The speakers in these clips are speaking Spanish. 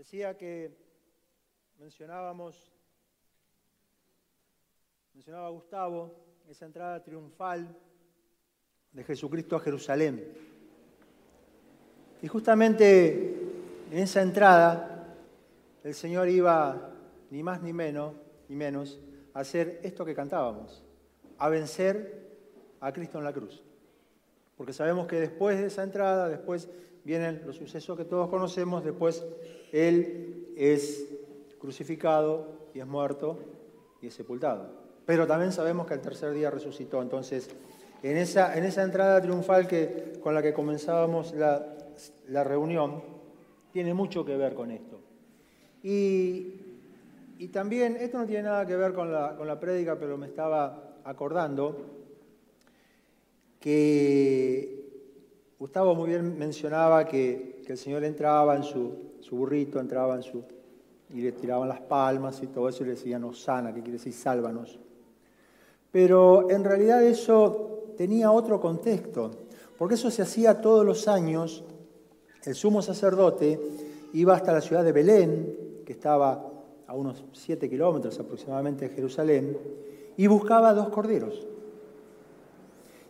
Decía que mencionábamos, mencionaba Gustavo, esa entrada triunfal de Jesucristo a Jerusalén. Y justamente en esa entrada el Señor iba ni más ni menos, ni menos a hacer esto que cantábamos, a vencer a Cristo en la cruz. Porque sabemos que después de esa entrada, después vienen los sucesos que todos conocemos, después Él es crucificado y es muerto y es sepultado. Pero también sabemos que el tercer día resucitó. Entonces, en esa, en esa entrada triunfal que, con la que comenzábamos la, la reunión, tiene mucho que ver con esto. Y, y, también, esto no tiene nada que ver con la, con la prédica, pero me estaba acordando que Gustavo muy bien mencionaba que, que el Señor entraba en su, su, burrito, entraba en su... y le tiraban las palmas y todo eso y le decían, sana, que quiere decir sálvanos. Pero en realidad eso tenía otro contexto, porque eso se hacía todos los años. El sumo sacerdote iba hasta la ciudad de Belén, que estaba a unos siete kilómetros aproximadamente de Jerusalén, y buscaba dos corderos.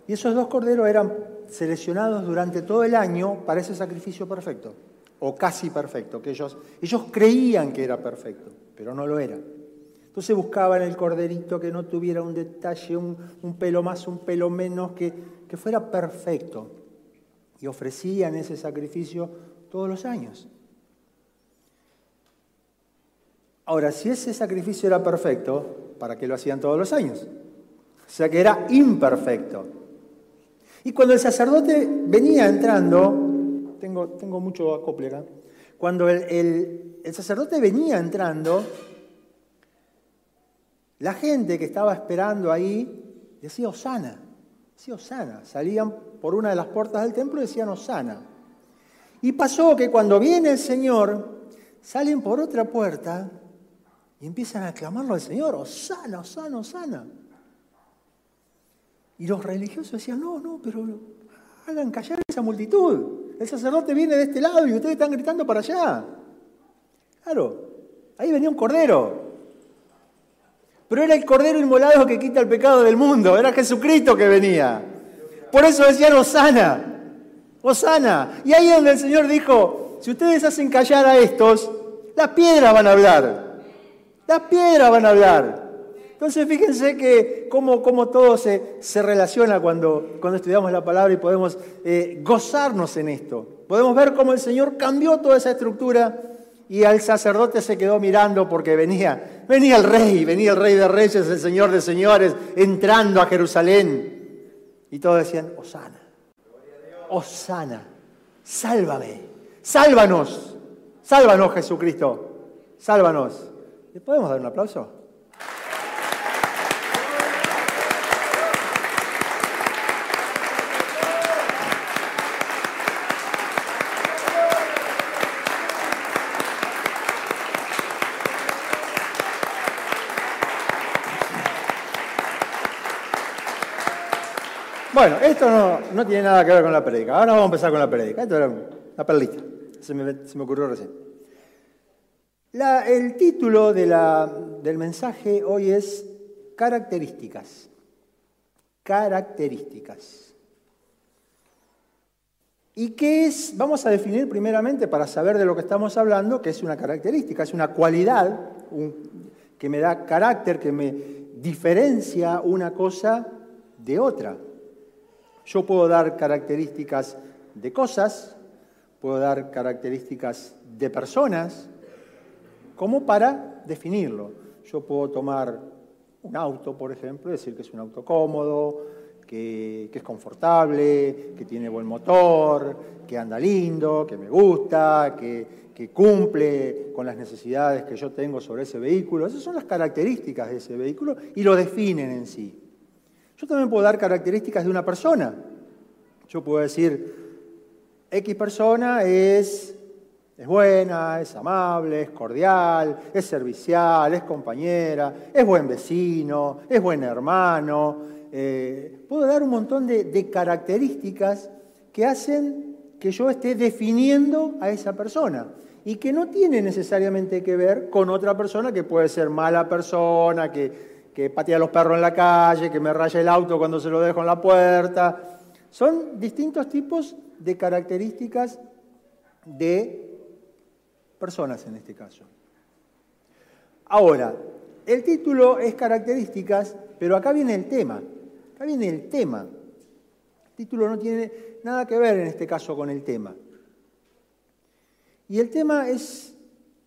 Y esos dos corderos eran seleccionados durante todo el año para ese sacrificio perfecto, o casi perfecto, que ellos, ellos creían que era perfecto, pero no lo era. Entonces buscaban el corderito que no tuviera un detalle, un, un pelo más, un pelo menos, que, que fuera perfecto. Y ofrecían ese sacrificio todos los años. Ahora, si ese sacrificio era perfecto, ¿para qué lo hacían todos los años? O sea que era imperfecto. Y cuando el sacerdote venía entrando, tengo, tengo mucho acople acá, cuando el, el sacerdote venía entrando, la gente que estaba esperando ahí decía Osana, decía Osana. Salían por una de las puertas del templo y decían Osana. Y pasó que cuando viene el Señor, salen por otra puerta y empiezan a clamarlo al Señor, Osana, Osana, Osana. Y los religiosos decían, no, no, pero hagan callar esa multitud. El sacerdote viene de este lado y ustedes están gritando para allá. Claro, ahí venía un cordero. Pero era el cordero inmolado que quita el pecado del mundo, era Jesucristo que venía. Por eso decían Osana, Osana. Y ahí es donde el Señor dijo, si ustedes hacen callar a estos, las piedras van a hablar. Las piedras van a hablar. Entonces fíjense que cómo, todo se, se, relaciona cuando, cuando estudiamos la palabra y podemos eh, gozarnos en esto. Podemos ver cómo el Señor cambió toda esa estructura y al sacerdote se quedó mirando porque venía, venía el rey, venía el rey de reyes, el señor de señores, entrando a Jerusalén. Y todos decían, Osana, Osana, sálvame, sálvanos, sálvanos Jesucristo, sálvanos. ¿Le podemos dar un aplauso? Bueno, esto no, tiene nada que ver con la prédica. Ahora vamos a empezar con la prédica. Esto era una perlita. Se me, ocurrió recién. el título del mensaje hoy es Características. Características. ¿Y qué es? Vamos a definir primeramente para saber de lo que estamos hablando, que es una característica, es una cualidad que me da carácter, que me diferencia una cosa de otra. Yo puedo dar características de cosas, puedo dar características de personas, como para definirlo. Yo puedo tomar un auto, por ejemplo, y decir que es un auto cómodo, que, es confortable, que tiene buen motor, que anda lindo, que me gusta, que, que cumple con las necesidades que yo tengo sobre ese vehículo. Esas son las características de ese vehículo y lo definen en sí. Yo también puedo dar características de una persona. Yo puedo decir, X persona es, es buena, es amable, es cordial, es servicial, es compañera, es buen vecino, es buen hermano. Eh, puedo dar un montón de, de características que hacen que yo esté definiendo a esa persona y que no tiene necesariamente que ver con otra persona que puede ser mala persona, que, que patea a los perros en la calle, que me raya el auto cuando se lo dejo en la puerta. Son distintos tipos de características de personas en este caso. Ahora, el título es características, pero acá viene el tema. Acá viene el tema. El título no tiene nada que ver en este caso con el tema. Y el tema es,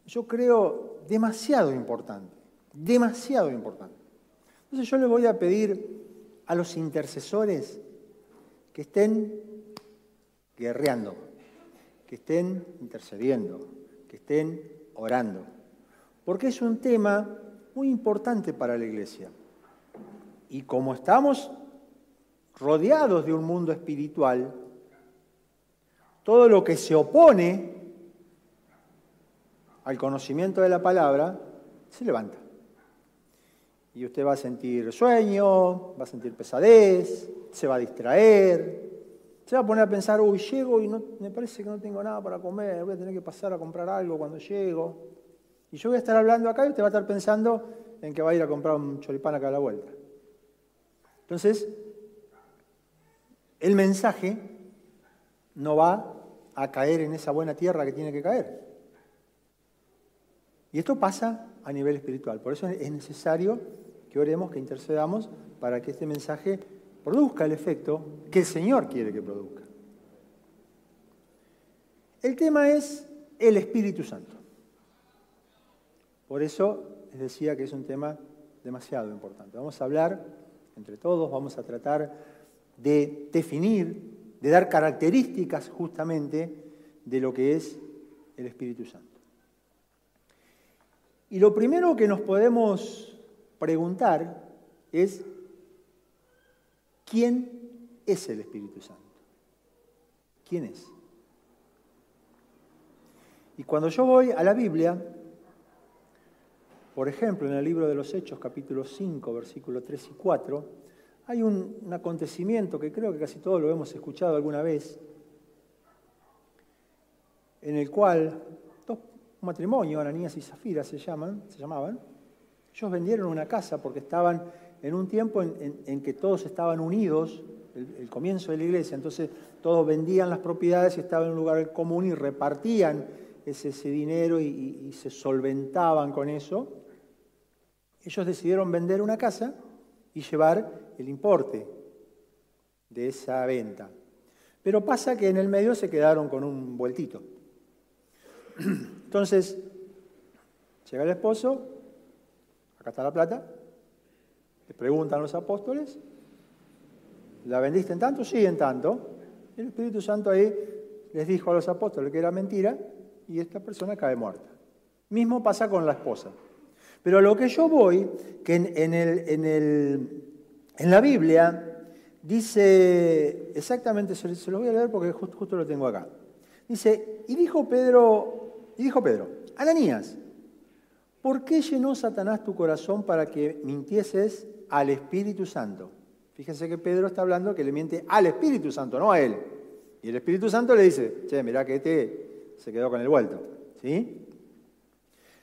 yo creo, demasiado importante. Demasiado importante. Entonces yo le voy a pedir a los intercesores que estén guerreando, que estén intercediendo, que estén orando, porque es un tema muy importante para la iglesia. Y como estamos rodeados de un mundo espiritual, todo lo que se opone al conocimiento de la palabra se levanta. Y usted va a sentir sueño, va a sentir pesadez, se va a distraer, se va a poner a pensar, uy, llego y no, me parece que no tengo nada para comer, voy a tener que pasar a comprar algo cuando llego. Y yo voy a estar hablando acá y usted va a estar pensando en que va a ir a comprar un choripán acá a la vuelta. Entonces, el mensaje no va a caer en esa buena tierra que tiene que caer. Y esto pasa a nivel espiritual. Por eso es necesario que oremos, que intercedamos para que este mensaje produzca el efecto que el Señor quiere que produzca. El tema es el Espíritu Santo. Por eso les decía que es un tema demasiado importante. Vamos a hablar entre todos, vamos a tratar de definir, de dar características justamente de lo que es el Espíritu Santo. Y lo primero que nos podemos preguntar es ¿Quién es el Espíritu Santo? ¿Quién es? Y cuando yo voy a la Biblia, por ejemplo, en el libro de los Hechos, capítulo 5, versículos 3 y 4, hay un, acontecimiento que creo que casi todos lo hemos escuchado alguna vez, en el cual dos matrimonios, Ananías y Zafira se, llaman, se llamaban, ellos vendieron una casa porque estaban en un tiempo en, que todos estaban unidos, el, comienzo de la iglesia, entonces todos vendían las propiedades y estaban en un lugar común y repartían ese, dinero y, se solventaban con eso. Ellos decidieron vender una casa y llevar el importe de esa venta. Pero pasa que en el medio se quedaron con un vueltito. Entonces, llega el esposo, acá está la plata, le preguntan los apóstoles, ¿la vendiste en tanto? Sí, en tanto. El Espíritu Santo ahí les dijo a los apóstoles que era mentira y esta persona cae muerta. Mismo pasa con la esposa. Pero a lo que yo voy, que en, el, en, el, en la Biblia dice exactamente, se, lo voy a leer porque justo, justo lo tengo acá. Dice, y dijo Pedro, y dijo Pedro, Ananías, ¿por qué llenó Satanás tu corazón para que mintieses al Espíritu Santo. Fíjense que Pedro está hablando que le miente al Espíritu Santo, no a él. Y el Espíritu Santo le dice, che, mirá que este se quedó con el vuelto. ¿Sí?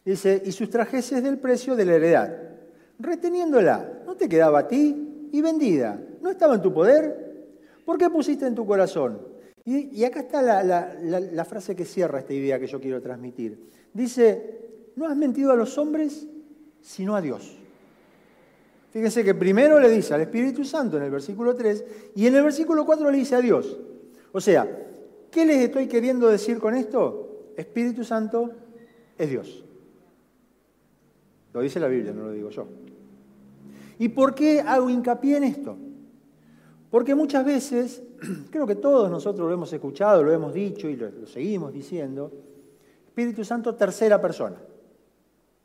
Dice, y sustrajeses del precio de la heredad, reteniéndola, ¿no te quedaba a ti? Y vendida, ¿no estaba en tu poder? ¿Por qué pusiste en tu corazón? Y, acá está la frase que cierra esta idea que yo quiero transmitir. Dice, no has mentido a los hombres, sino a Dios. Fíjense que primero le dice al Espíritu Santo en el versículo 3 y en el versículo 4 le dice a Dios. O sea, ¿qué les estoy queriendo decir con esto? Espíritu Santo es Dios. Lo dice la Biblia, no lo digo yo. ¿Y por qué hago hincapié en esto? Porque muchas veces, creo que todos nosotros lo hemos escuchado, lo hemos dicho y lo, lo seguimos diciendo, Espíritu Santo tercera persona.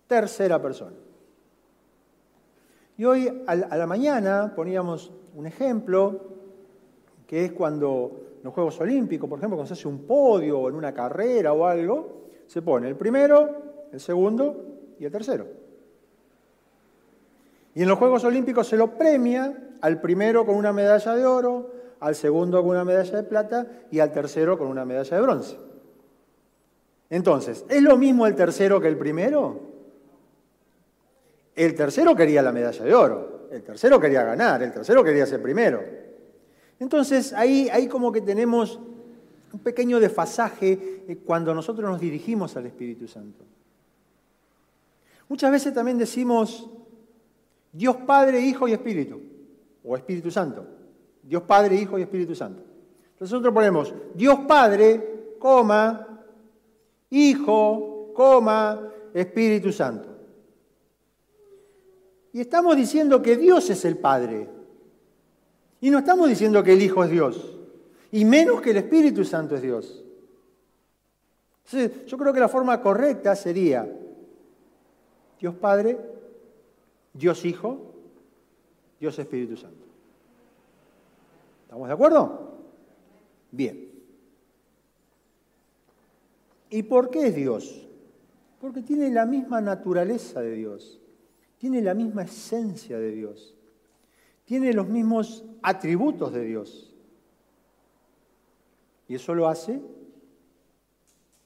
Tercera persona. Y hoy a la mañana poníamos un ejemplo, que es cuando en los Juegos Olímpicos, por ejemplo, cuando se hace un podio o en una carrera o algo, se pone el primero, el segundo y el tercero. Y en los Juegos Olímpicos se lo premia al primero con una medalla de oro, al segundo con una medalla de plata y al tercero con una medalla de bronce. Entonces, ¿es lo mismo el tercero que el primero? El tercero quería la medalla de oro, el tercero quería ganar, el tercero quería ser primero. Entonces, ahí, ahí como que tenemos un pequeño desfasaje eh, cuando nosotros nos dirigimos al Espíritu Santo. Muchas veces también decimos Dios Padre, Hijo y Espíritu, o Espíritu Santo. Dios Padre, Hijo y Espíritu Santo. Entonces nosotros ponemos Dios Padre, coma, Hijo, coma, Espíritu Santo. Y estamos diciendo que Dios es el Padre. Y no estamos diciendo que el Hijo es Dios. Y menos que el Espíritu Santo es Dios. Entonces, yo creo que la forma correcta sería Dios Padre, Dios Hijo, Dios Espíritu Santo. ¿Estamos de acuerdo? Bien. ¿Y por qué es Dios? Porque tiene la misma naturaleza de Dios, tiene la misma esencia de Dios, tiene los mismos atributos de Dios. Y eso lo hace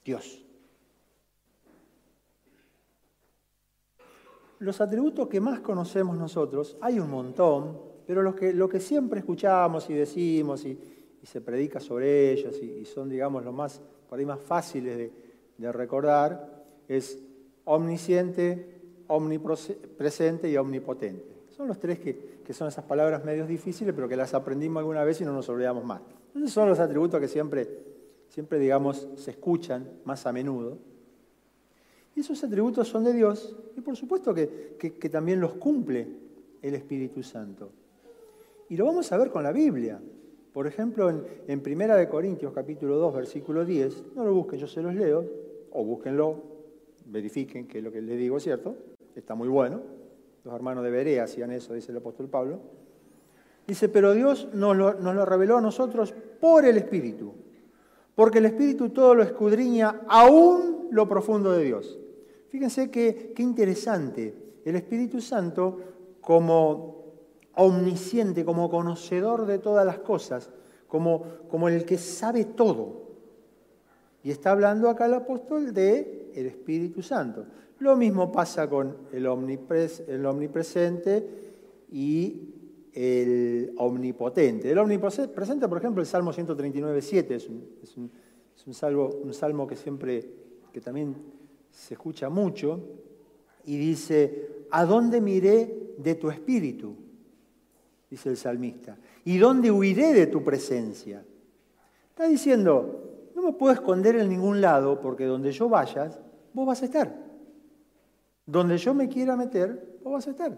Dios. Los atributos que más conocemos nosotros, hay un montón, pero los que, lo que siempre escuchamos y decimos y, se predica sobre ellos y, son, digamos, los más, por ahí más fáciles de, recordar, es omnisciente, omnipresente y omnipotente. Son los tres que, son esas palabras medios difíciles, pero que las aprendimos alguna vez y no nos olvidamos más. Son los atributos que siempre, siempre digamos, se escuchan más a menudo. Y esos atributos son de Dios y por supuesto que, también los cumple el Espíritu Santo. Y lo vamos a ver con la Biblia. Por ejemplo, en, en Primera de Corintios capítulo 2, versículo 10, no lo busquen, yo se los leo, o búsquenlo, verifiquen que lo que les digo es cierto, está muy bueno. Los hermanos de Berea hacían eso, dice el apóstol Pablo. Dice, pero Dios nos lo, nos lo reveló a nosotros por el Espíritu, porque el Espíritu todo lo escudriña aún lo profundo de Dios. Fíjense qué interesante. El Espíritu Santo como omnisciente, como conocedor de todas las cosas, como, como el que sabe todo. Y está hablando acá el apóstol de el Espíritu Santo. Lo mismo pasa con el, el omnipresente y el omnipotente. El omnipresente, por ejemplo, el Salmo 139, 7 es un, es un, un salmo que siempre, que también se escucha mucho, y dice, ¿a dónde miré de tu espíritu? Dice el salmista. ¿Y dónde huiré de tu presencia? Está diciendo, no me puedo esconder en ningún lado porque donde yo vayas, vos vas a estar. Donde yo me quiera meter, vos vas a estar.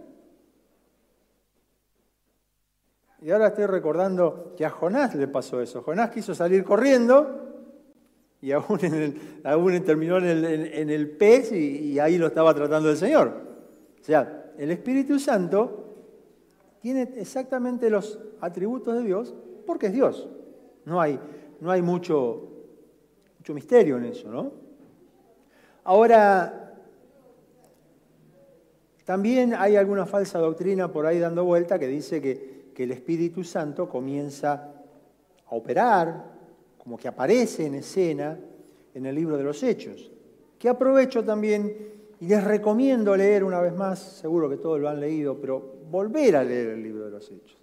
Y ahora estoy recordando que a Jonás le pasó eso. Jonás quiso salir corriendo y aún, en terminó en el, pez y, ahí lo estaba tratando el Señor. O sea, el Espíritu Santo tiene exactamente los atributos de Dios porque es Dios. No hay, no hay mucho, mucho misterio en eso, ¿no? Ahora, también hay alguna falsa doctrina por ahí dando vuelta que dice que, que el Espíritu Santo comienza a operar como que aparece en escena en el libro de los Hechos, que aprovecho también y les recomiendo leer una vez más, seguro que todos lo han leído, pero volver a leer el libro de los Hechos.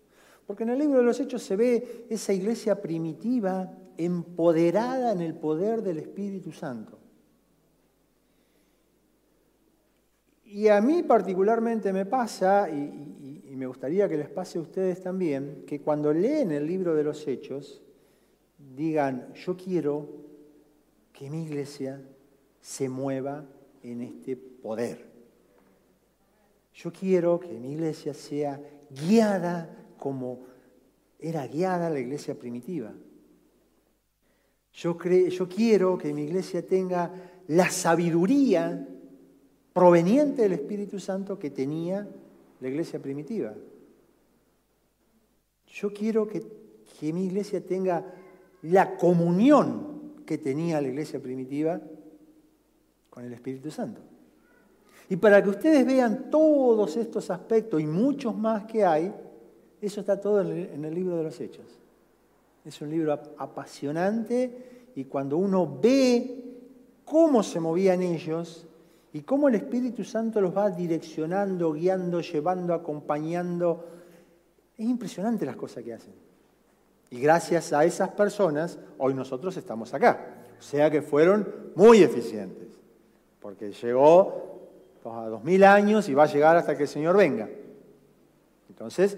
Porque en el libro de los Hechos se ve esa iglesia primitiva empoderada en el poder del Espíritu Santo. Y a mí particularmente me pasa, y, me gustaría que les pase a ustedes también, que cuando leen el libro de los Hechos, digan, yo quiero que mi iglesia se mueva en este poder. Yo quiero que mi iglesia sea guiada como era guiada la iglesia primitiva. Yo, yo quiero que mi iglesia tenga la sabiduría proveniente del Espíritu Santo que tenía la iglesia primitiva. Yo quiero que, que mi iglesia tenga la comunión que tenía la iglesia primitiva con el Espíritu Santo. Y para que ustedes vean todos estos aspectos y muchos más que hay, eso está todo en el libro de los Hechos. Es un libro apasionante y cuando uno ve cómo se movían ellos y cómo el Espíritu Santo los va direccionando, guiando, llevando, acompañando, es impresionante las cosas que hacen. Y gracias a esas personas, hoy nosotros estamos acá. O sea que fueron muy eficientes, porque llegó a dos mil años y va a llegar hasta que el Señor venga. Entonces,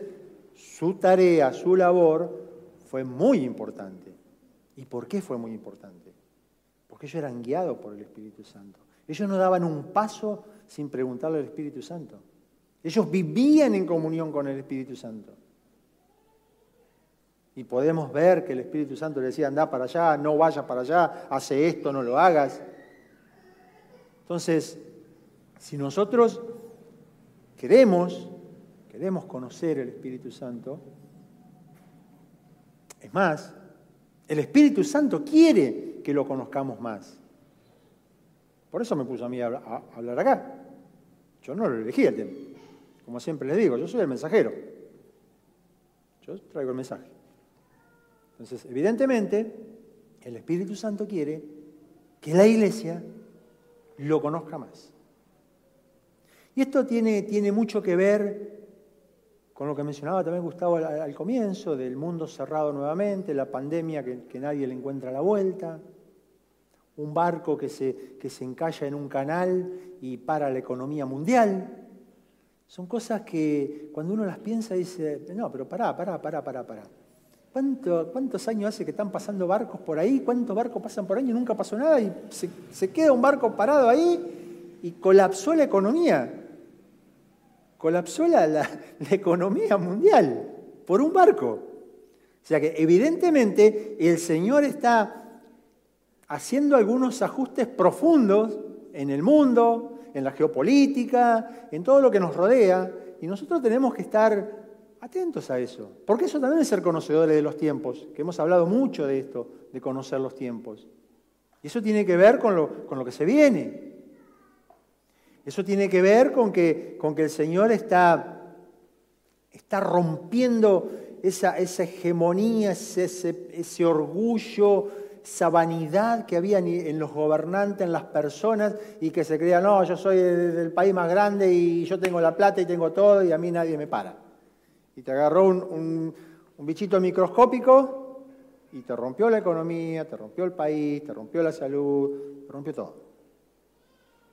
su tarea, su labor fue muy importante. ¿Y por qué fue muy importante? Porque ellos eran guiados por el Espíritu Santo. Ellos no daban un paso sin preguntarle al Espíritu Santo. Ellos vivían en comunión con el Espíritu Santo. Y podemos ver que el Espíritu Santo le decía, anda para allá, no vayas para allá, hace esto, no lo hagas. Entonces, si nosotros queremos, queremos conocer el Espíritu Santo, es más, el Espíritu Santo quiere que lo conozcamos más. Por eso me puso a mí a, hablar acá. Yo no lo elegí el tema. Como siempre les digo, yo soy el mensajero. Yo traigo el mensaje. Entonces, evidentemente, el Espíritu Santo quiere que la iglesia lo conozca más. Y esto tiene, tiene mucho que ver con lo que mencionaba también Gustavo al, comienzo, del mundo cerrado nuevamente, la pandemia que, nadie le encuentra la vuelta, un barco que se, que se encalla en un canal y para la economía mundial. Son cosas que cuando uno las piensa dice, no, pero pará, pará, pará, pará, pará. ¿Cuántos años hace que están pasando barcos por ahí? ¿Cuántos barcos pasan por año y nunca pasó nada? Y se queda un barco parado ahí y colapsó la economía colapsó la, economía mundial por un barco. O sea que evidentemente el Señor está haciendo algunos ajustes profundos en el mundo, en la geopolítica, en todo lo que nos rodea, y nosotros tenemos que estar atentos a eso, porque eso también es ser conocedores de los tiempos, que hemos hablado mucho de esto, de conocer los tiempos. Y eso tiene que ver con lo, que se viene. Eso tiene que ver con que, con que el Señor está, está rompiendo esa, esa hegemonía, ese, ese, orgullo, esa vanidad que había en los gobernantes, en las personas, y que se creían, no, yo soy del país más grande y yo tengo la plata y tengo todo y a mí nadie me para. Y te agarró un, un bichito microscópico y te rompió la economía, te rompió el país, te rompió la salud, te rompió todo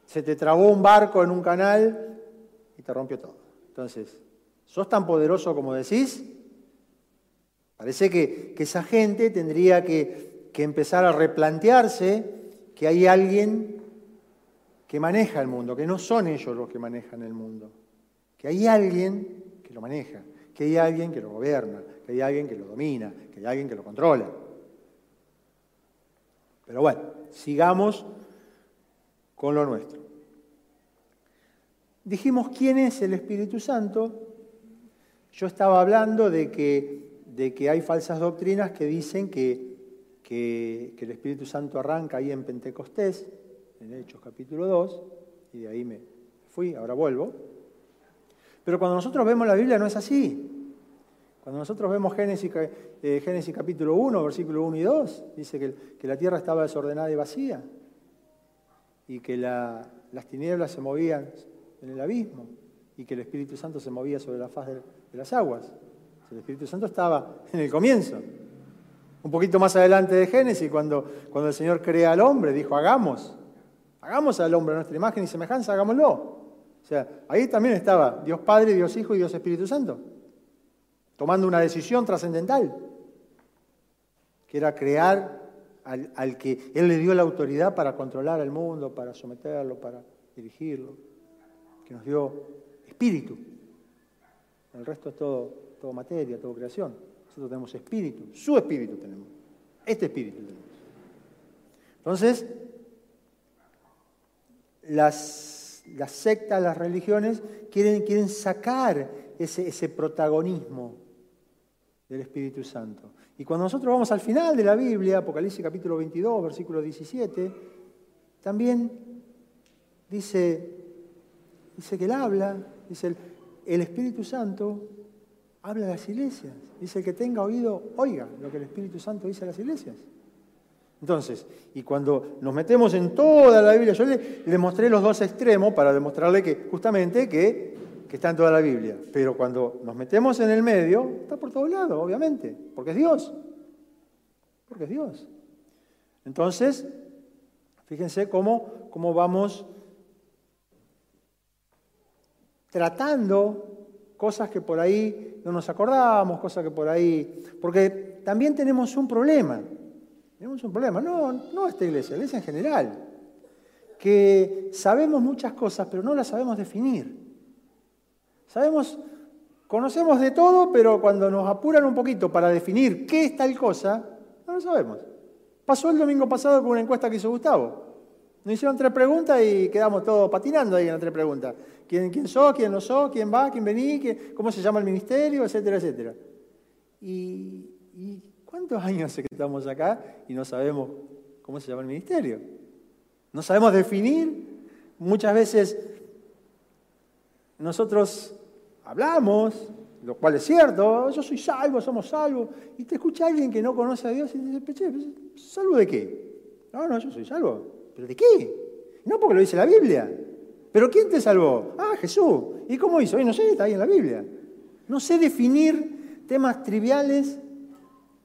se te trabó un barco en un canal y te rompió todo. Entonces, ¿sos tan poderoso como decís? Parece que, esa gente tendría que, que empezar a replantearse que hay alguien que maneja el mundo, que no son ellos los que manejan el mundo, que hay alguien que lo maneja, que hay alguien que lo gobierna, que hay alguien que lo domina, que hay alguien que lo controla. Pero bueno, sigamos con lo nuestro. Dijimos quién es el Espíritu Santo. Yo estaba hablando de que, de que hay falsas doctrinas que dicen que, que, el Espíritu Santo arranca ahí en Pentecostés, en Hechos capítulo 2, y de ahí me fui, ahora vuelvo. Pero cuando nosotros vemos la Biblia no es así. Cuando nosotros vemos Génesis, eh, Génesis capítulo 1, versículo 1 y 2, dice que, que la tierra estaba desordenada y vacía y que las tinieblas se movían en el abismo y que el Espíritu Santo se movía sobre la faz de, las aguas. El Espíritu Santo estaba en el comienzo. Un poquito más adelante de Génesis, cuando, cuando el Señor crea al hombre, dijo, hagamos, hagamos al hombre a nuestra imagen y semejanza, hagámoslo. O sea, ahí también estaba Dios Padre, Dios Hijo y Dios Espíritu Santo, tomando una decisión trascendental, que era crear al, que Él le dio la autoridad para controlar el mundo, para someterlo, para dirigirlo, que nos dio espíritu. El resto es todo, todo materia, todo creación. Nosotros tenemos espíritu, su espíritu tenemos, este espíritu tenemos. Entonces, las, las sectas, las religiones quieren, quieren sacar ese, ese protagonismo del Espíritu Santo. Y cuando nosotros vamos al final de la Biblia, Apocalipsis capítulo 22, versículo 17, también dice, dice que él habla, dice el, el Espíritu Santo habla a las iglesias. Dice que tenga oído, oiga lo que el Espíritu Santo dice a las iglesias. Entonces, y cuando nos metemos en toda la Biblia, yo le, mostré los dos extremos para demostrarle que justamente que, que, está en toda la Biblia. Pero cuando nos metemos en el medio, está por todos lados, obviamente, porque es Dios. Porque es Dios. Entonces, fíjense cómo, cómo vamos tratando cosas que por ahí no nos acordábamos, cosas que por ahí... Porque también tenemos un problema. Tenemos un problema, no, no esta iglesia, la iglesia en general, que sabemos muchas cosas, pero no las sabemos definir. Sabemos, conocemos de todo, pero cuando nos apuran un poquito para definir qué es tal cosa, no lo sabemos. Pasó el domingo pasado con una encuesta que hizo Gustavo. Nos hicieron tres preguntas y quedamos todos patinando ahí en las tres preguntas. ¿Quién, quién sos? ¿Quién no sos? ¿Quién va? ¿Quién vení? ¿Cómo se llama el ministerio? Etcétera, etcétera. y ¿Cuántos años hace que estamos acá y no sabemos cómo se llama el ministerio? No sabemos definir. Muchas veces nosotros hablamos, lo cual es cierto, yo soy salvo, somos salvos, y te escucha alguien que no conoce a Dios y dice, Peche, ¿salvo de qué? No, no, yo soy salvo. ¿Pero de qué? No porque lo dice la Biblia. ¿Pero quién te salvó? Ah, Jesús. ¿Y cómo hizo? no sé, está ahí en la Biblia. No sé definir temas triviales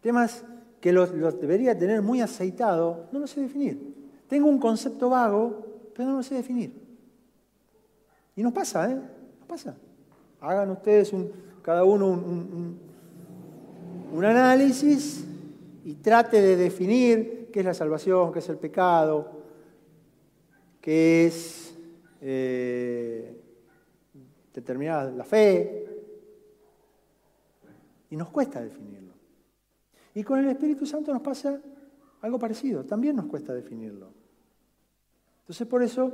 temas que los, debería tener muy aceitado, no lo sé definir. Tengo un concepto vago, pero no lo sé definir. Y nos pasa, ¿eh? Pasa. Hagan ustedes cada uno un, un, análisis y trate de definir qué es la salvación, qué es el pecado, qué es eh, determinada la fe. Y nos cuesta definirlo. Y con el Espíritu Santo nos pasa algo parecido, también nos cuesta definirlo. Entonces por eso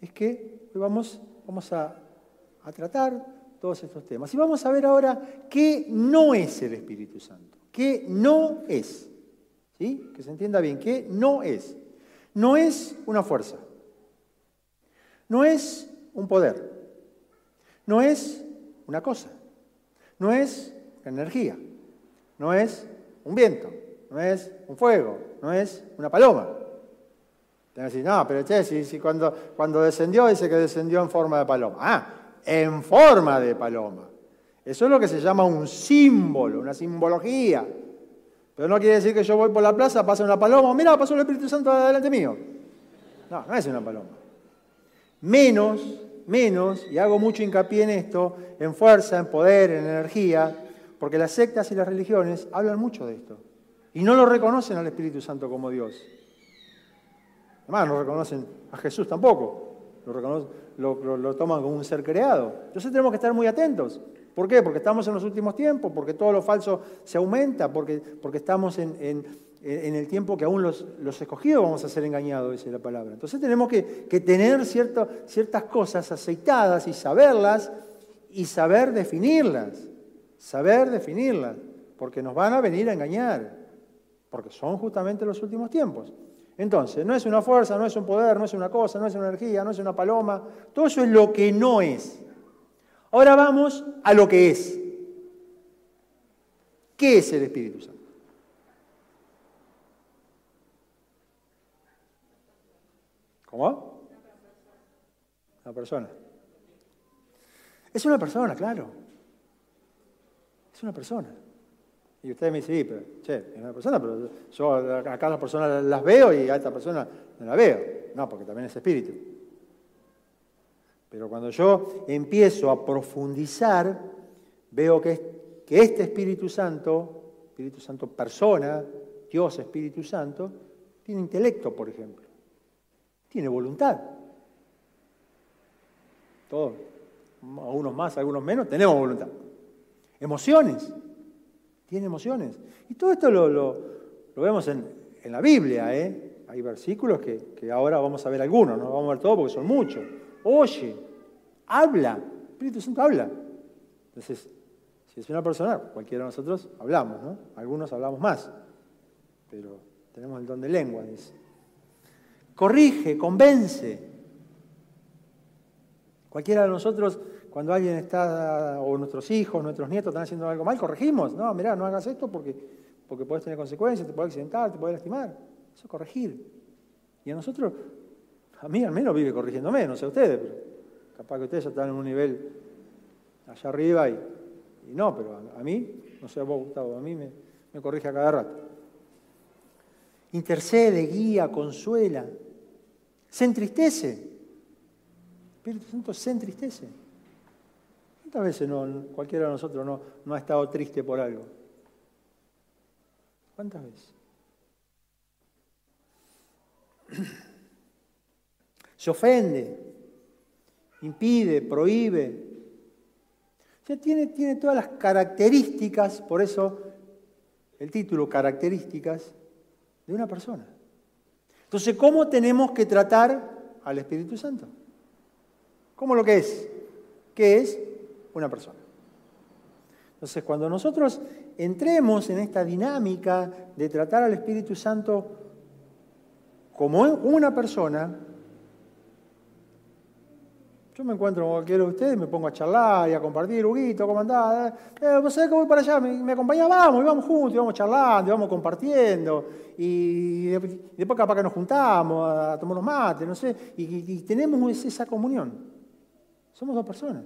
es que hoy vamos, vamos a, tratar todos estos temas. Y vamos a ver ahora qué no es el Espíritu Santo, qué no es. ¿Sí? Que se entienda bien, qué no es. No es una fuerza, no es un poder, no es una cosa, no es energía, no es un viento, no es un fuego, no es una paloma. Te decir, no, pero che, si, cuando, cuando descendió dice que descendió en forma de paloma. Ah, en forma de paloma. Eso es lo que se llama un símbolo, una simbología. Pero no quiere decir que yo voy por la plaza, pasa una paloma, mira, pasó el Espíritu Santo delante mío. No, no es una paloma. Menos, menos, y hago mucho hincapié en esto, en fuerza, en poder, en energía, porque las sectas y las religiones hablan mucho de esto. Y no lo reconocen al Espíritu Santo como Dios. Además, no reconocen a Jesús tampoco. Lo, lo, toman como un ser creado. Entonces tenemos que estar muy atentos. ¿Por qué? Porque estamos en los últimos tiempos, porque todo lo falso se aumenta, porque, porque estamos en, el tiempo que aún los, escogidos vamos a ser engañados, dice la palabra. Entonces tenemos que, tener ciertas cosas aceitadas y saberlas y saber definirlas saber definirlas, porque nos van a venir a engañar, porque son justamente los últimos tiempos. Entonces, no es una fuerza, no es un poder, no es una cosa, no es una energía, no es una paloma, todo eso es lo que no es. Ahora vamos a lo que es. ¿Qué es el Espíritu Santo? ¿Cómo? Una persona. Es una persona, claro. Es una persona. Y ustedes me dicen, sí, pero, che, es una persona, pero yo acá las personas las veo y a esta persona no la veo. No, porque también es espíritu. Pero cuando yo empiezo a profundizar, veo que, que este Espíritu Santo, Espíritu Santo persona, Dios Espíritu Santo, tiene intelecto, por ejemplo. Tiene voluntad. Todos, algunos más, algunos menos, tenemos voluntad. Emociones. Tiene emociones. Y todo esto lo, vemos en, la Biblia. ¿eh? Hay versículos que, ahora vamos a ver algunos, no vamos a ver todos porque son muchos. Oye, habla. El Espíritu Santo habla. Entonces, si es una persona, cualquiera de nosotros hablamos, ¿no? Algunos hablamos más, pero tenemos el don de lengua. Corrige, convence. Cualquiera de nosotros cuando alguien está, o nuestros hijos, nuestros nietos están haciendo algo mal, corregimos. No, mirá, no hagas esto porque, porque puedes tener consecuencias, te puedes accidentar, te puedes lastimar. Eso es corregir. Y a nosotros, a mí al menos vive corrigiéndome, no sé ustedes, pero capaz que ustedes ya están en un nivel allá arriba y, no, pero a, mí, no sé vos Gustavo, a mí me, me corrige a cada rato. Intercede, guía, consuela, se entristece. Espíritu Santo se entristece. ¿Cuántas veces no, cualquiera de nosotros no, no ha estado triste por algo? ¿Cuántas veces? Se ofende, impide, prohíbe. Ya tiene, tiene todas las características, por eso el título, características de una persona. Entonces, ¿cómo tenemos que tratar al Espíritu Santo? ¿Cómo lo que es? ¿Qué es? Una persona. Entonces, cuando nosotros entremos en esta dinámica de tratar al Espíritu Santo como una persona, yo me encuentro con cualquiera de ustedes, me pongo a charlar y a compartir, Huguito, ¿cómo andás? Eh, ¿Vos sabés que voy para allá? ¿Me, me? Vamos, y vamos juntos, y vamos charlando, y vamos compartiendo. Y después capaz que nos juntamos a tomar los mates, no sé, y, tenemos esa comunión. Somos dos personas.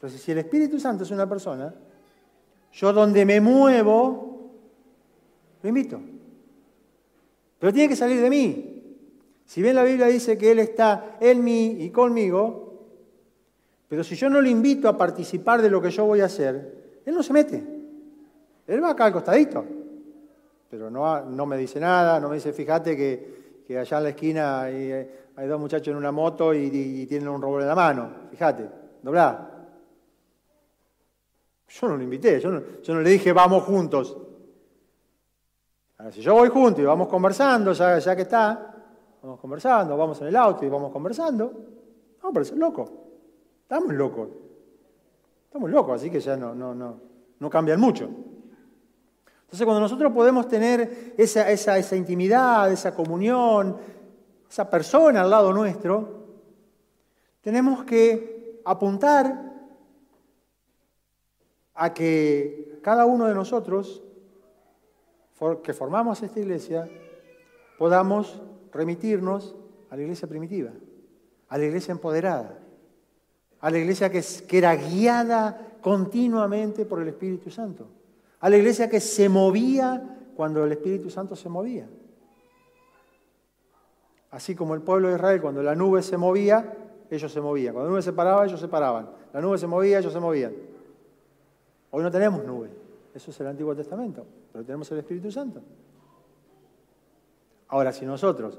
Entonces, si el Espíritu Santo es una persona, yo donde me muevo, lo invito. Pero tiene que salir de mí. Si bien la Biblia dice que Él está en mí y conmigo, pero si yo no lo invito a participar de lo que yo voy a hacer, Él no se mete. Él va acá al costadito. Pero no, me dice nada, no me dice, fíjate que, allá en la esquina hay, dos muchachos en una moto y, tienen un robot en la mano. Fíjate, doblá. Yo no lo invité, yo no, le dije vamos juntos. si yo voy junto y vamos conversando, ya, ya que está, Vamos conversando, vamos en el auto y vamos conversando. Vamos a parecer locos. Estamos locos. Estamos locos, así que ya no, no, no, no cambian mucho. Entonces, cuando nosotros podemos tener esa, esa, esa intimidad, esa comunión, esa persona al lado nuestro, tenemos que apuntar a que cada uno de nosotros que formamos esta iglesia podamos remitirnos a la iglesia primitiva, a la iglesia empoderada, a la iglesia que, era guiada continuamente por el Espíritu Santo, a la iglesia que se movía cuando el Espíritu Santo se movía. Así como el pueblo de Israel, cuando la nube se movía, ellos se movían. Cuando la nube se paraba, ellos se paraban. La nube se movía, ellos se movían. Hoy no tenemos nube. Eso es el Antiguo Testamento. Pero tenemos el Espíritu Santo. Ahora, si nosotros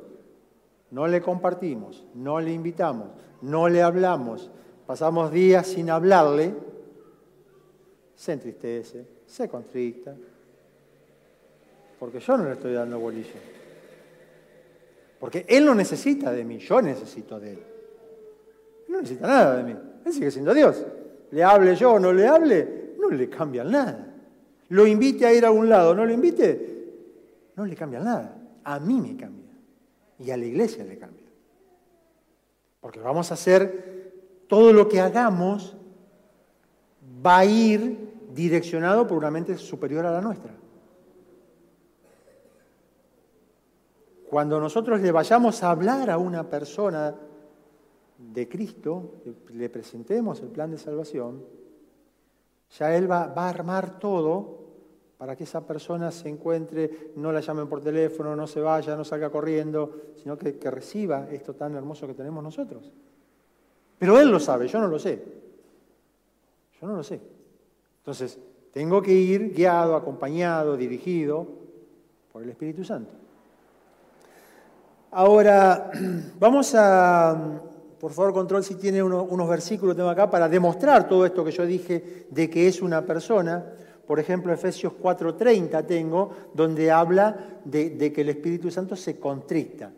no le compartimos, no le invitamos, no le hablamos, pasamos días sin hablarle, se entristece, se contricta, porque yo no le estoy dando bolilla. Porque él no necesita de mí, yo necesito de él. Él no necesita nada de mí, él sigue siendo Dios. Le hable yo o no le hable, no le cambia nada. Lo invite a ir a algún lado, no lo invite, no le cambia nada a mí me cambia y a la iglesia le cambia. Porque vamos a hacer todo lo que hagamos va a ir direccionado por una mente superior a la nuestra. Cuando nosotros le vayamos a hablar a una persona de Cristo, le presentemos el plan de salvación, ya Él va, a armar todo para que esa persona se encuentre, no la llamen por teléfono, no se vaya, no salga corriendo, sino que, reciba esto tan hermoso que tenemos nosotros. Pero Él lo sabe, yo no lo sé. Yo no lo sé. Entonces, tengo que ir guiado, acompañado, dirigido por el Espíritu Santo. Ahora, vamos a, por favor, control si tiene unos versículos, tengo acá, para demostrar todo esto que yo dije de que es una persona. Por ejemplo, Efesios 4:30 tengo, donde habla de, que el Espíritu Santo se contrista.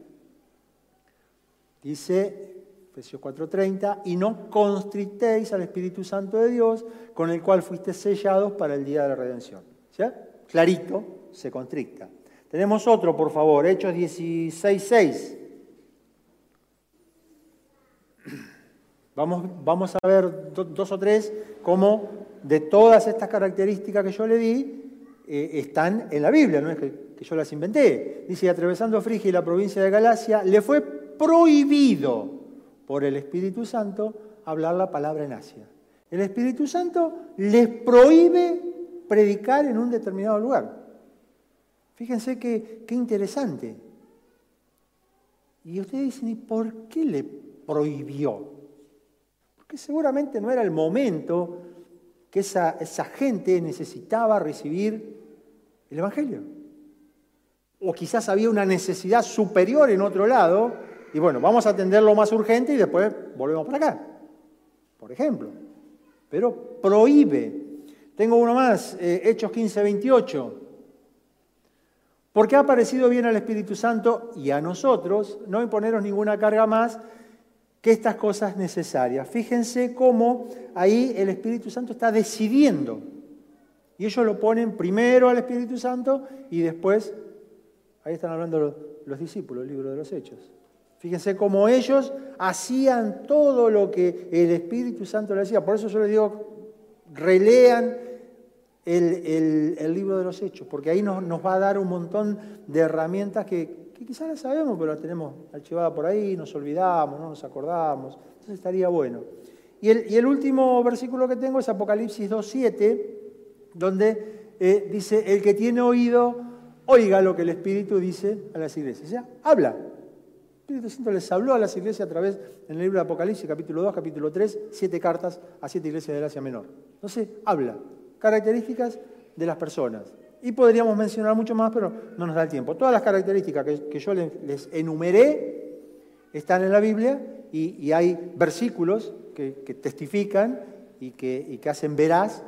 Dice Efesios 4:30, y no constrictéis al Espíritu Santo de Dios, con el cual fuiste sellados para el día de la redención. ¿Ya? Clarito, se constricta. Tenemos otro, por favor, Hechos 16:6. Vamos, a ver dos o tres cómo de todas estas características que yo le di eh, están en la Biblia, no es que, yo las inventé. Dice, atravesando Frigia y la provincia de Galacia, le fue prohibido por el Espíritu Santo hablar la palabra en Asia. El Espíritu Santo les prohíbe predicar en un determinado lugar. Fíjense qué, qué interesante. Y ustedes dicen, ¿y por qué le prohibió? Porque seguramente no era el momento que esa, esa gente necesitaba recibir el Evangelio. O quizás había una necesidad superior en otro lado, y bueno, vamos a atender lo más urgente y después volvemos para acá, por ejemplo. Pero prohíbe. Tengo uno más, eh, Hechos 15, 28. Porque ha parecido bien al Espíritu Santo y a nosotros no imponeros ninguna carga más que estas cosas necesarias. Fíjense cómo ahí el Espíritu Santo está decidiendo. Y ellos lo ponen primero al Espíritu Santo y después, ahí están hablando los, discípulos, el libro de los Hechos. Fíjense cómo ellos hacían todo lo que el Espíritu Santo les decía. Por eso yo les digo, relean el, libro de los Hechos, porque ahí nos, nos va a dar un montón de herramientas que, quizás la sabemos, pero la tenemos archivada por ahí, nos olvidamos, no nos acordamos. Entonces estaría bueno. Y el, último versículo que tengo es Apocalipsis 2.7, donde eh, dice, el que tiene oído, oiga lo que el Espíritu dice a las iglesias. O sea, habla. El Espíritu Santo les habló a las iglesias a través, en el libro de Apocalipsis, capítulo 2, capítulo 3, siete cartas a siete iglesias del Asia Menor. Entonces, habla. Características de las personas. Y podríamos mencionar mucho más, pero no nos da el tiempo. Todas las características que, yo les, enumeré están en la Biblia y, hay versículos que, testifican y que, hacen veraz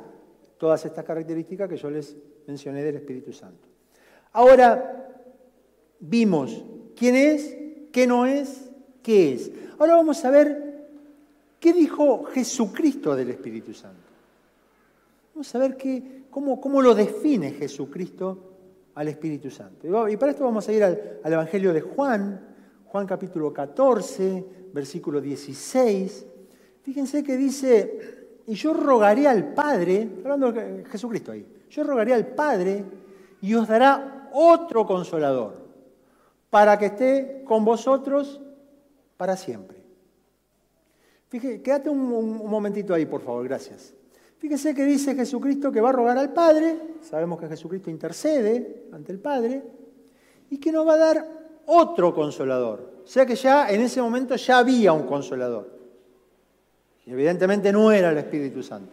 todas estas características que yo les mencioné del Espíritu Santo. Ahora vimos quién es, qué no es, qué es. Ahora vamos a ver qué dijo Jesucristo del Espíritu Santo. Vamos a ver qué, cómo, lo define Jesucristo al Espíritu Santo. Y para esto vamos a ir al, Evangelio de Juan, Juan capítulo 14, versículo 16. Fíjense que dice, y yo rogaré al Padre, hablando de Jesucristo ahí, yo rogaré al Padre y os dará otro consolador para que esté con vosotros para siempre. Fíjate, quédate un momentito ahí, por favor, gracias. Fíjese que dice Jesucristo que va a rogar al Padre, sabemos que Jesucristo intercede ante el Padre, y que nos va a dar otro consolador. O sea que ya en ese momento ya había un consolador. Y evidentemente no era el Espíritu Santo.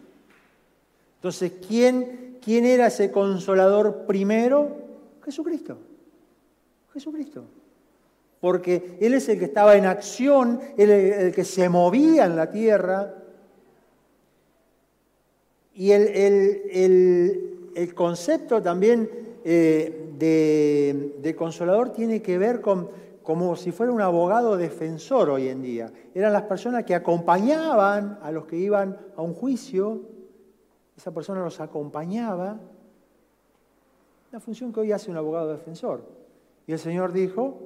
Entonces, ¿quién, quién era ese consolador primero? Jesucristo. Jesucristo. Porque Él es el que estaba en acción, Él es el que se movía en la tierra, y el, concepto también eh, de, consolador tiene que ver con como si fuera un abogado defensor hoy en día. Eran las personas que acompañaban a los que iban a un juicio, esa persona los acompañaba, la función que hoy hace un abogado defensor. Y el Señor dijo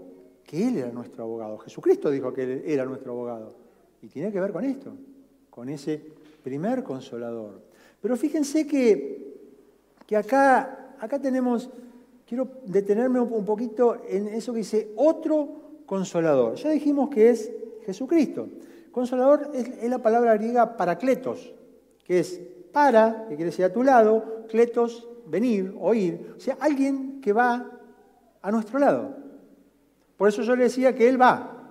que Él era nuestro abogado, Jesucristo dijo que Él era nuestro abogado. Y tiene que ver con esto, con ese primer consolador. Pero fíjense que, que acá, acá tenemos, quiero detenerme un poquito en eso que dice otro consolador. Ya dijimos que es Jesucristo. Consolador es, la palabra griega paracletos, que es para, que quiere decir a tu lado, cletos, venir, oír. O sea, alguien que va a nuestro lado. Por eso yo le decía que Él va,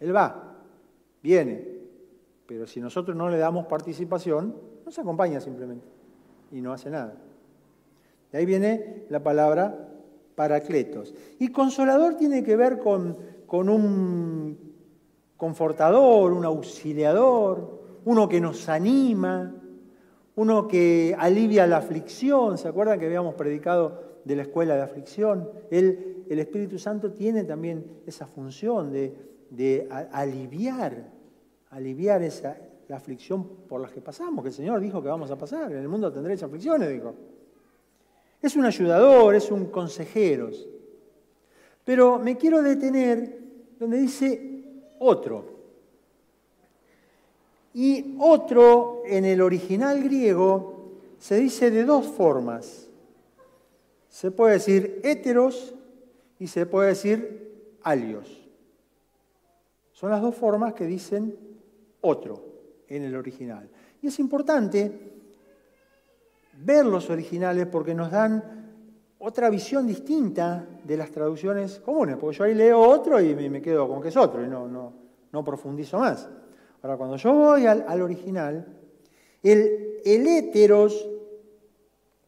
Él va, viene. Pero si nosotros no le damos participación, se acompaña simplemente y no hace nada. De ahí viene la palabra paracletos. Y consolador tiene que ver con, con un confortador, un auxiliador, uno que nos anima, uno que alivia la aflicción. ¿Se acuerdan que habíamos predicado de la escuela de aflicción? El, el Espíritu Santo tiene también esa función de, de aliviar, aliviar esa, la aflicción por la que pasamos, que el Señor dijo que vamos a pasar. En el mundo tendréis aflicciones, dijo. Es un ayudador, es un consejero. Pero me quiero detener donde dice otro. Y otro en el original griego se dice de dos formas. Se puede decir heteros y se puede decir alios. Son las dos formas que dicen otro en el original. Y es importante ver los originales porque nos dan otra visión distinta de las traducciones comunes, porque yo ahí leo otro y me quedo con que es otro y no, no, no profundizo más. Ahora, cuando yo voy al, original, el, el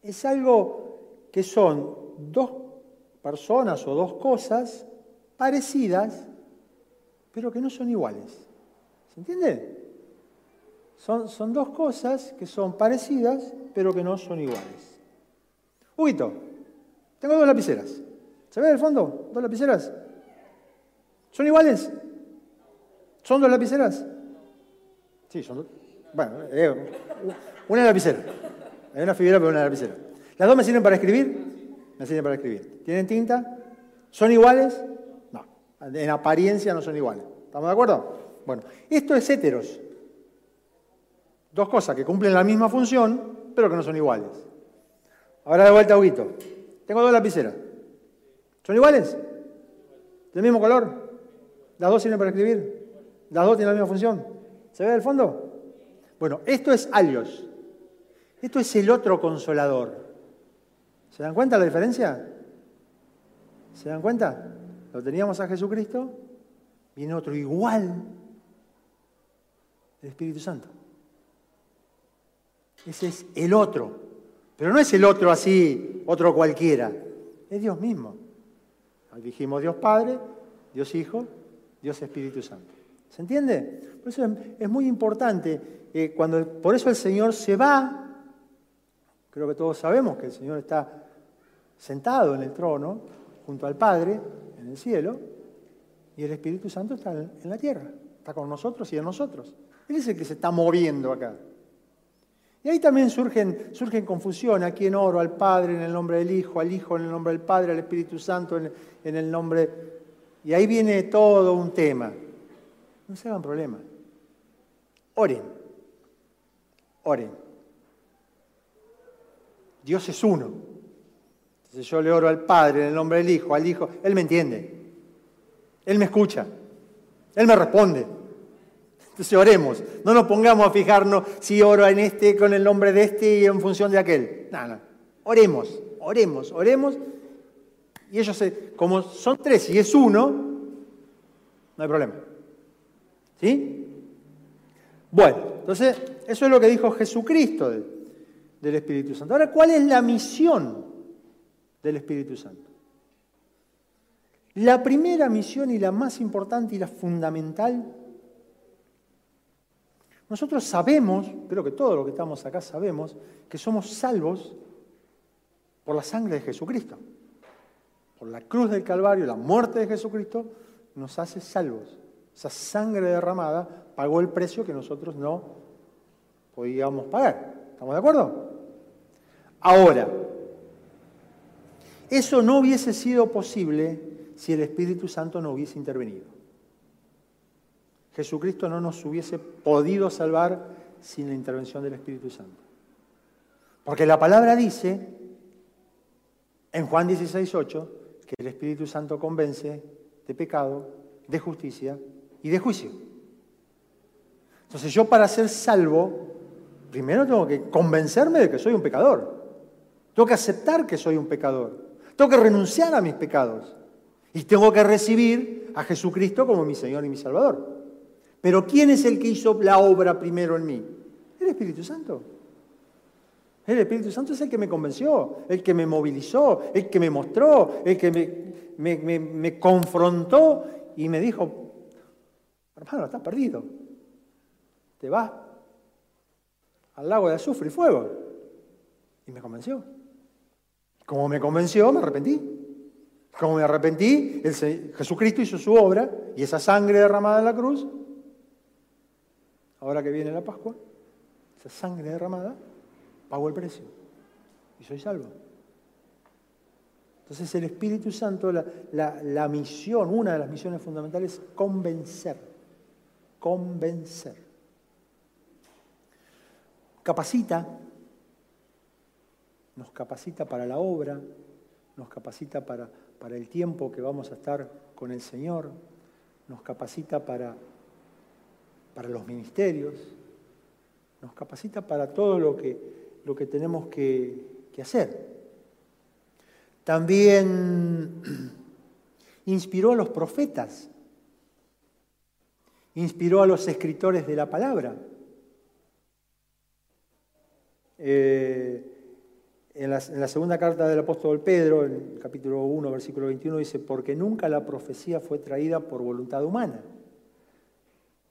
es algo que son dos personas o dos cosas parecidas, pero que no son iguales. ¿Se entiende? Son, son dos cosas que son parecidas, pero que no son iguales. Huguito, tengo dos lapiceras. ¿Se ve el fondo? ¿Dos lapiceras? ¿Son iguales? ¿Son dos lapiceras? Sí, son dos. Bueno, eh, una lapicera. Hay una figura, pero una lapicera. ¿Las dos me sirven para escribir? Me sirven para escribir. ¿Tienen tinta? ¿Son iguales? No. En apariencia no son iguales. ¿Estamos de acuerdo? Bueno, esto es heteros. Dos cosas que cumplen la misma función, pero que no son iguales. Ahora de vuelta Huguito. Tengo dos lapiceras. ¿Son iguales? ¿Del mismo color? ¿Las dos sirven para escribir? ¿Las dos tienen la misma función? ¿Se ve el fondo? Bueno, esto es alios. Esto es el otro consolador. ¿Se dan cuenta la diferencia? ¿Se dan cuenta? Lo teníamos a Jesucristo, viene otro igual, el Espíritu Santo. Ese es el otro. Pero no es el otro así, otro cualquiera. Es Dios mismo. dijimos Dios Padre, Dios Hijo, Dios Espíritu Santo. ¿Se entiende? Por eso es, muy importante. Eh, cuando, por eso el Señor se va. Creo que todos sabemos que el Señor está sentado en el trono, junto al Padre, en el cielo, y el Espíritu Santo está en la tierra. Está con nosotros y en nosotros. Él es el que se está moviendo acá. Y ahí también surgen, surgen confusión. ¿A quién oro? Al Padre en el nombre del Hijo, al Hijo en el nombre del Padre, al Espíritu Santo en, en el nombre... Y ahí viene todo un tema. No se hagan problema. Oren. Oren. Dios es uno. Entonces yo le oro al Padre en el nombre del Hijo, al Hijo. Él me entiende. Él me escucha. Él me responde. Entonces oremos, no nos pongamos a fijarnos si oro en este con el nombre de este y en función de aquel. No, no. Oremos, oremos, oremos. Y ellos, como son tres y es uno, no hay problema. ¿Sí? Bueno, entonces eso es lo que dijo Jesucristo del, del Espíritu Santo. Ahora, ¿cuál es la misión del Espíritu Santo? La primera misión y la más importante y la fundamental nosotros sabemos, creo que todos los que estamos acá sabemos, que somos salvos por la sangre de Jesucristo. Por la cruz del Calvario, la muerte de Jesucristo, nos hace salvos. Esa sangre derramada pagó el precio que nosotros no podíamos pagar. ¿Estamos de acuerdo? Ahora, eso no hubiese sido posible si el Espíritu Santo no hubiese intervenido. Jesucristo no nos hubiese podido salvar sin la intervención del Espíritu Santo. Porque la palabra dice en Juan 16, 8, que el Espíritu Santo convence de pecado, de justicia y de juicio. Entonces yo para ser salvo, primero tengo que convencerme de que soy un pecador. Tengo que aceptar que soy un pecador. Tengo que renunciar a mis pecados. Y tengo que recibir a Jesucristo como mi Señor y mi Salvador. Pero ¿quién es el que hizo la obra primero en mí? El Espíritu Santo. El Espíritu Santo es el que me convenció, el que me movilizó, el que me mostró, el que me, confrontó y me dijo, hermano, estás perdido. Te vas al lago de azufre y fuego. Y me convenció. Como me convenció, me arrepentí. Como me arrepentí, Jesucristo hizo su obra y esa sangre derramada en la cruz ahora que viene la Pascua, esa sangre derramada, pagó el precio y soy salvo. Entonces el Espíritu Santo, la, misión, una de las misiones fundamentales es convencer, convencer. capacita, nos capacita para la obra, nos capacita para, para el tiempo que vamos a estar con el Señor, nos capacita para, para los ministerios, nos capacita para todo lo que, lo que tenemos que, hacer. También inspiró a los profetas, inspiró a los escritores de la palabra. Eh, en, la, en, la, segunda carta del apóstol Pedro, en el capítulo 1, versículo 21, dice, porque nunca la profecía fue traída por voluntad humana,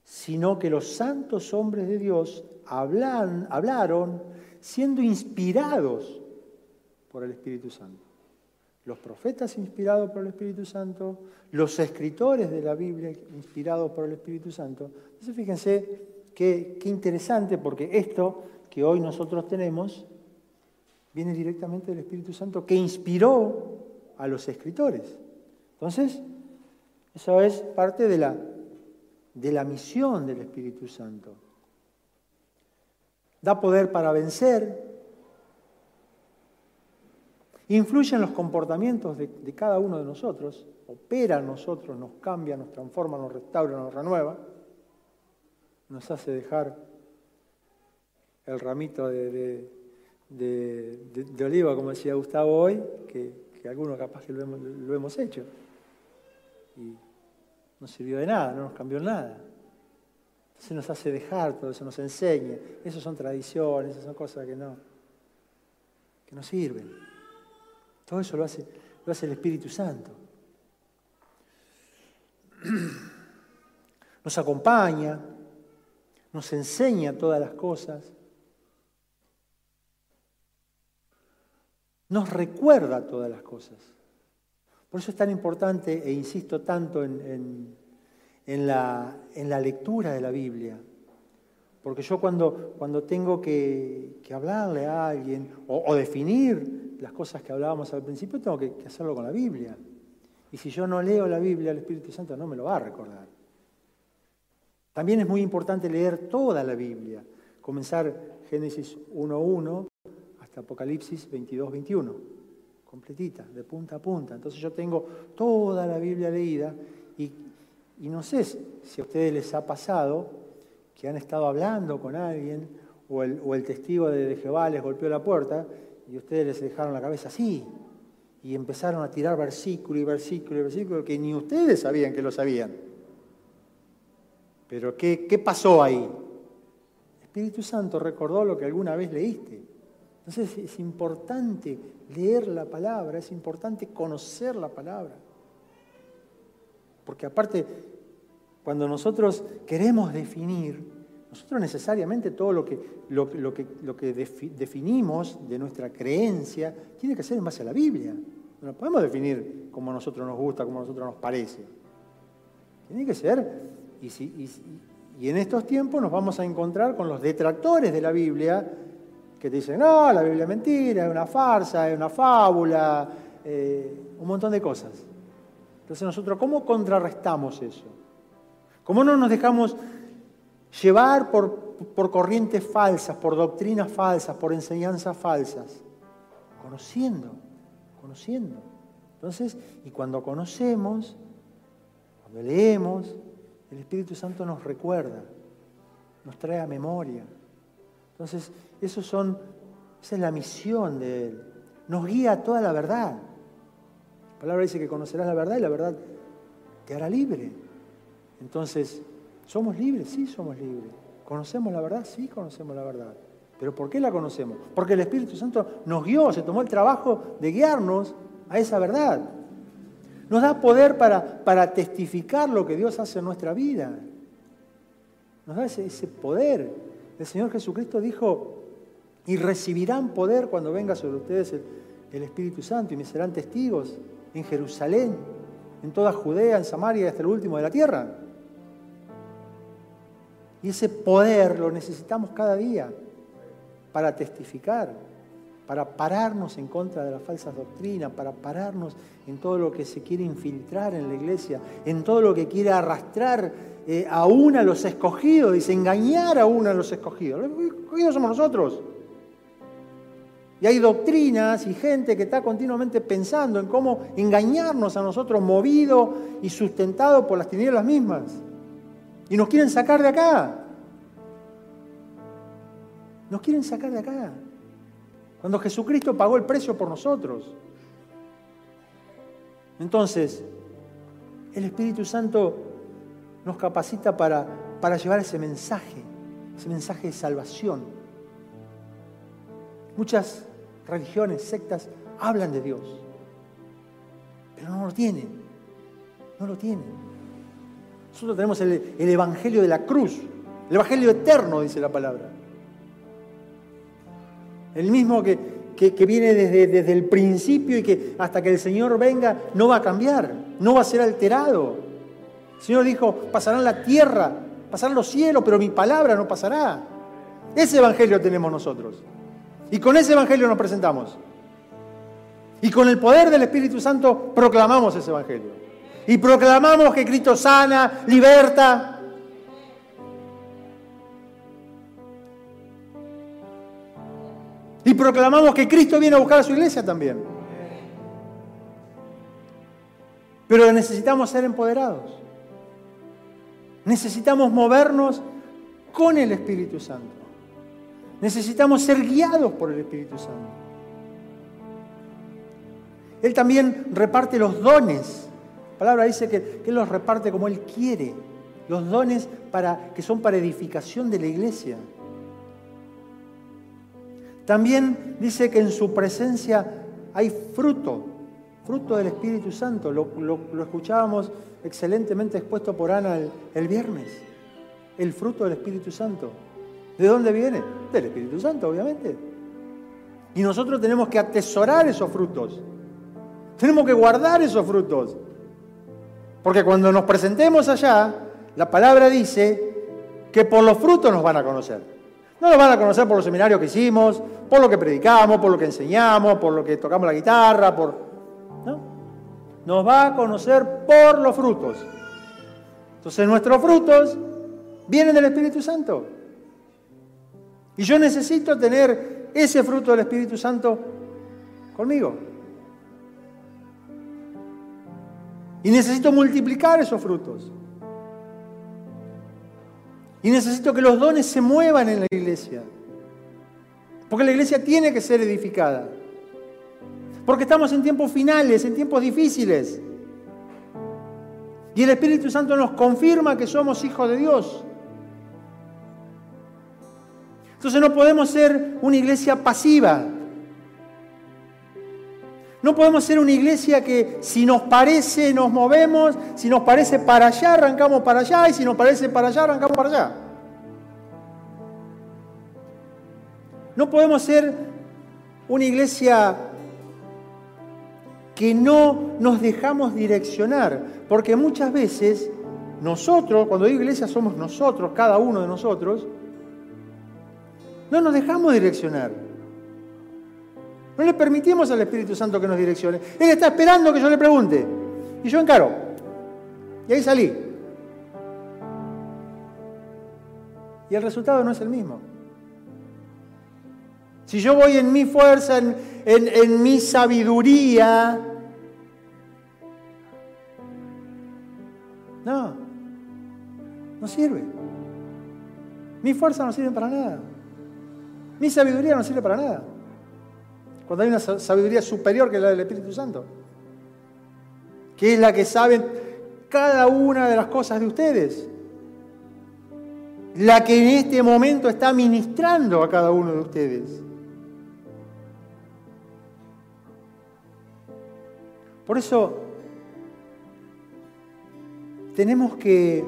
sino que los santos hombres de Dios hablan, hablaron siendo inspirados por el Espíritu Santo. Los profetas inspirados por el Espíritu Santo, los escritores de la Biblia inspirados por el Espíritu Santo. Entonces fíjense qué, qué interesante, porque esto que hoy nosotros tenemos viene directamente del Espíritu Santo que inspiró a los escritores. Entonces, eso es parte de la, de la misión del Espíritu Santo. Da poder para vencer, influye en los comportamientos de, cada uno de nosotros, opera en nosotros, nos cambia, nos transforma, nos restaura, nos renueva, nos hace dejar el ramito de, oliva, como decía Gustavo hoy, que, que algunos capaz que lo hemos, lo hemos hecho. Y no sirvió de nada, no nos cambió nada. Entonces nos hace dejar todo eso, nos enseña. Eso son tradiciones, esas son cosas que no, que no sirven. Todo eso lo hace, lo hace el Espíritu Santo. Nos acompaña, nos enseña todas las cosas, nos recuerda todas las cosas. Por eso es tan importante, e insisto tanto en, la, lectura de la Biblia. Porque yo cuando, tengo que, hablarle a alguien o, o, definir las cosas que hablábamos al principio, tengo que, que hacerlo con la Biblia. Y si yo no leo la Biblia, el Espíritu Santo no me lo va a recordar. También es muy importante leer toda la Biblia, comenzar Génesis 1.1 hasta Apocalipsis 22.21, completita, de punta a punta. Entonces yo tengo toda la Biblia leída y, no sé si a ustedes les ha pasado que han estado hablando con alguien o el, testigo de Jehová les golpeó la puerta y ustedes les dejaron la cabeza así y empezaron a tirar versículo y versículo y versículo que ni ustedes sabían que lo sabían. Pero ¿qué, pasó ahí? Espíritu Santo recordó lo que alguna vez leíste. Entonces es importante leer la palabra, es importante conocer la palabra. Porque aparte, cuando nosotros queremos definir, nosotros necesariamente todo lo que, lo, que, lo que definimos de nuestra creencia tiene que ser en base a la Biblia. No lo podemos definir como a nosotros nos gusta, como a nosotros nos parece. Tiene que ser, y en estos tiempos nos vamos a encontrar con los detractores de la Biblia que te dicen, no, la Biblia es mentira, es una farsa, es una fábula, eh, un montón de cosas. Entonces nosotros, ¿cómo contrarrestamos eso? ¿Cómo no nos dejamos llevar por, por corrientes falsas, por doctrinas falsas, por enseñanzas falsas? Conociendo, conociendo. Entonces, y cuando conocemos, cuando leemos, el Espíritu Santo nos recuerda, nos trae a memoria. Entonces, eso son, esa es la misión de Él. Nos guía a toda la verdad. La palabra dice que conocerás la verdad y la verdad te hará libre. Entonces, ¿somos libres? Sí, somos libres. ¿Conocemos la verdad? Sí, conocemos la verdad. ¿Pero por qué la conocemos? Porque el Espíritu Santo nos guió, se tomó el trabajo de guiarnos a esa verdad. Nos da poder para, para testificar lo que Dios hace en nuestra vida. Nos da ese poder. El Señor Jesucristo dijo, y recibirán poder cuando venga sobre ustedes el, el, Espíritu Santo y me serán testigos en Jerusalén, en toda Judea, en Samaria y hasta el último de la tierra. Y ese poder lo necesitamos cada día para testificar. Para pararnos en contra de las falsas doctrinas, para pararnos en todo lo que se quiere infiltrar en la iglesia, en todo lo que quiere arrastrar eh, aún a los escogidos, dice, engañar aún a los escogidos. Los escogidos somos nosotros. Y hay doctrinas y gente que está continuamente pensando en cómo engañarnos a nosotros, movido y sustentado por las tinieblas mismas. Y nos quieren sacar de acá. Nos quieren sacar de acá. Cuando Jesucristo pagó el precio por nosotros. Entonces, el Espíritu Santo nos capacita para, para llevar ese mensaje, ese mensaje de salvación. Muchas religiones, sectas, hablan de Dios, pero no lo tienen, no lo tienen. Nosotros tenemos el, Evangelio de la cruz, el Evangelio eterno, dice la palabra. El mismo que, que, viene desde, desde, el principio y que hasta que el Señor venga no va a cambiar, no va a ser alterado. El Señor dijo, pasarán la tierra, pasarán los cielos, pero mi palabra no pasará. Ese Evangelio tenemos nosotros. Y con ese Evangelio nos presentamos. Y con el poder del Espíritu Santo proclamamos ese Evangelio. Y proclamamos que Cristo sana, liberta. Proclamamos que Cristo viene a buscar a su iglesia también. Pero necesitamos ser empoderados. Necesitamos movernos con el Espíritu Santo. Necesitamos ser guiados por el Espíritu Santo. Él también reparte los dones. La palabra dice que, Él los reparte como Él quiere. Los dones para, que son para edificación de la iglesia. También dice que en su presencia hay fruto, fruto del Espíritu Santo. Lo, escuchábamos excelentemente expuesto por Ana el viernes. El fruto del Espíritu Santo. ¿De dónde viene? Del Espíritu Santo, obviamente. Y nosotros tenemos que atesorar esos frutos. Tenemos que guardar esos frutos. Porque cuando nos presentemos allá, la palabra dice que por los frutos nos van a conocer. No nos van a conocer por los seminarios que hicimos, por lo que predicamos, por lo que enseñamos, por lo que tocamos la guitarra, por... ¿no? Nos va a conocer por los frutos. Entonces nuestros frutos vienen del Espíritu Santo. Y yo necesito tener ese fruto del Espíritu Santo conmigo. Y necesito multiplicar esos frutos. Y necesito que los dones se muevan en la iglesia. Porque la iglesia tiene que ser edificada. Porque estamos en tiempos finales, en tiempos difíciles. Y el Espíritu Santo nos confirma que somos hijos de Dios. Entonces no podemos ser una iglesia pasiva. No podemos ser una iglesia que si nos parece nos movemos, si nos parece para allá arrancamos para allá y si nos parece para allá arrancamos para allá. No podemos ser una iglesia que no nos dejamos direccionar, porque muchas veces nosotros, cuando digo iglesia somos nosotros, cada uno de nosotros, no nos dejamos direccionar. No le permitimos al Espíritu Santo que nos direccione. Él está esperando que yo le pregunte. Y yo encaro. Y ahí salí. Y el resultado no es el mismo. Si yo voy en mi fuerza, en, en mi sabiduría, no, no sirve. Mi fuerza no sirve para nada. Mi sabiduría no sirve para nada. Cuando hay una sabiduría superior que la del Espíritu Santo, que es la que sabe cada una de las cosas de ustedes, la que en este momento está ministrando a cada uno de ustedes. Por eso tenemos que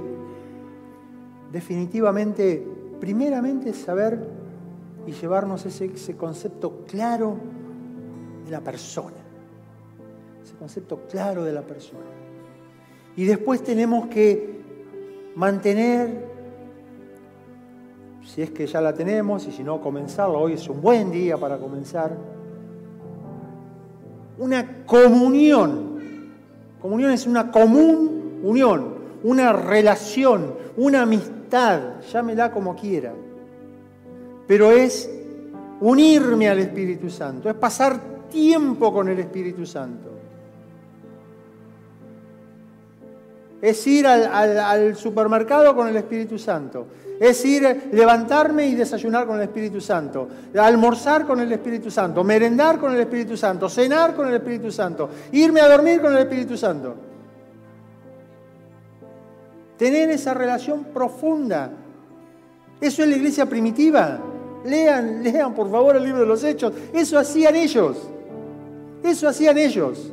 definitivamente, primeramente, saber y llevarnos ese, ese concepto claro de la persona. Ese concepto claro de la persona. Y después tenemos que mantener, si es que ya la tenemos y si no comenzarlo, hoy es un buen día para comenzar, una comunión. Comunión es una común unión, una relación, una amistad, llámela como quiera. Pero es unirme al Espíritu Santo, es pasar tiempo con el Espíritu Santo. Es ir al, supermercado con el Espíritu Santo. Es ir, levantarme y desayunar con el Espíritu Santo. Almorzar con el Espíritu Santo. Merendar con el Espíritu Santo. Cenar con el Espíritu Santo. Irme a dormir con el Espíritu Santo. Tener esa relación profunda. Eso es la iglesia primitiva. Lean, lean por favor el libro de los Hechos. Eso hacían ellos. Eso hacían ellos.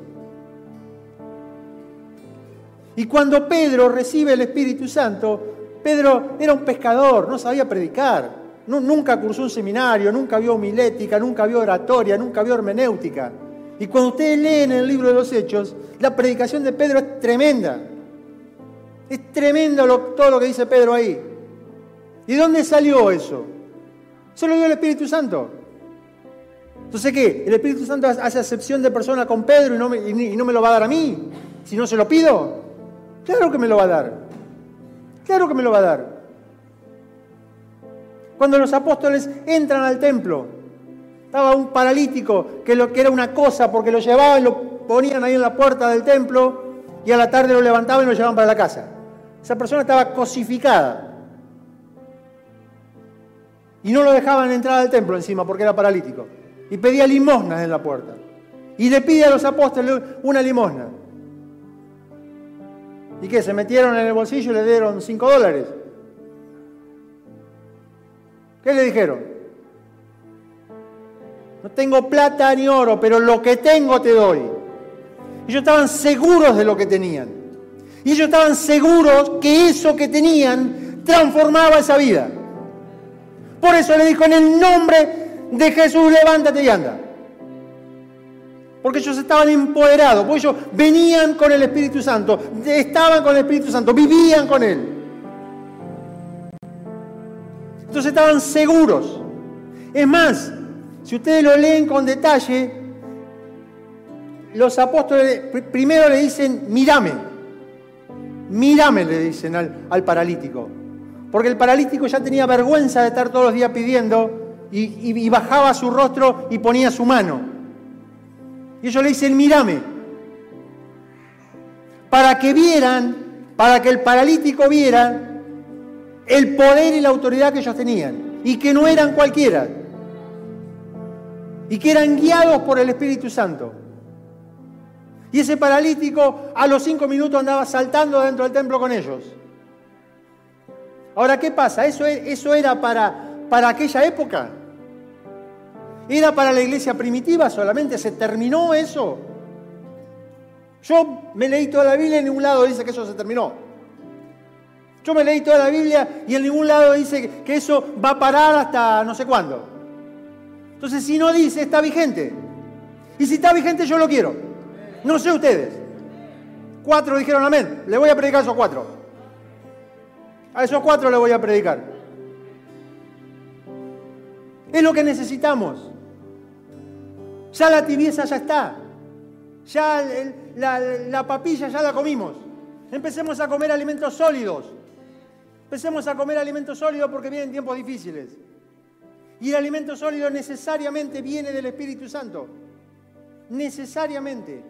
Y cuando Pedro recibe el Espíritu Santo, Pedro era un pescador, no sabía predicar, nunca cursó un seminario, nunca vio homilética, nunca vio oratoria, nunca vio hermenéutica. Y cuando ustedes leen el libro de los Hechos, la predicación de Pedro es tremenda. Es tremendo todo lo que dice Pedro ahí. ¿Y dónde salió eso? Se lo dio el Espíritu Santo. Entonces, ¿qué? ¿El Espíritu Santo hace acepción de persona con Pedro y no, me, y no me lo va a dar a mí? Si no se lo pido. Claro que me lo va a dar. Claro que me lo va a dar. Cuando los apóstoles entran al templo, estaba un paralítico que, lo, que era una cosa porque lo llevaban y lo ponían ahí en la puerta del templo y a la tarde lo levantaban y lo llevaban para la casa. Esa persona estaba cosificada. Y no lo dejaban entrar al templo encima porque era paralítico. Y pedía limosnas en la puerta. Y le pide a los apóstoles una limosna. ¿Y qué? ¿Se metieron en el bolsillo y le dieron 5 dólares? ¿Qué le dijeron? No tengo plata ni oro, pero lo que tengo te doy. Ellos estaban seguros de lo que tenían. Y ellos estaban seguros que eso que tenían transformaba esa vida. Por eso le dijo en el nombre de Jesús, levántate y anda porque ellos estaban empoderados, porque ellos venían con el Espíritu Santo, estaban con el Espíritu Santo, vivían con Él. Entonces estaban seguros. Es más, si ustedes lo leen con detalle, los apóstoles primero le dicen, mírame, mírame, le dicen al, paralítico. Porque el paralítico ya tenía vergüenza de estar todos los días pidiendo y bajaba su rostro y ponía su mano. Y ellos le dicen, mírame. Para que vieran, para que el paralítico viera el poder y la autoridad que ellos tenían. Y que no eran cualquiera. Y que eran guiados por el Espíritu Santo. Y ese paralítico a los cinco minutos andaba saltando dentro del templo con ellos. Ahora, ¿qué pasa? ¿Eso, e, eso era para, para aquella época? ¿Era para la iglesia primitiva solamente? ¿Se terminó eso? Yo me leí toda la Biblia y en ningún lado dice que eso se terminó. Yo me leí toda la Biblia y en ningún lado dice que eso va a parar hasta no sé cuándo. Entonces, si no dice, está vigente. Y si está vigente, yo lo quiero. No sé ustedes. Cuatro dijeron amén. Le voy a predicar a esos cuatro. A esos cuatro le voy a predicar. Es lo que necesitamos. Ya la tibieza ya está. Ya la, papilla ya la comimos. Empecemos a comer alimentos sólidos. Empecemos a comer alimentos sólidos porque vienen tiempos difíciles. Y el alimento sólido necesariamente viene del Espíritu Santo. Necesariamente.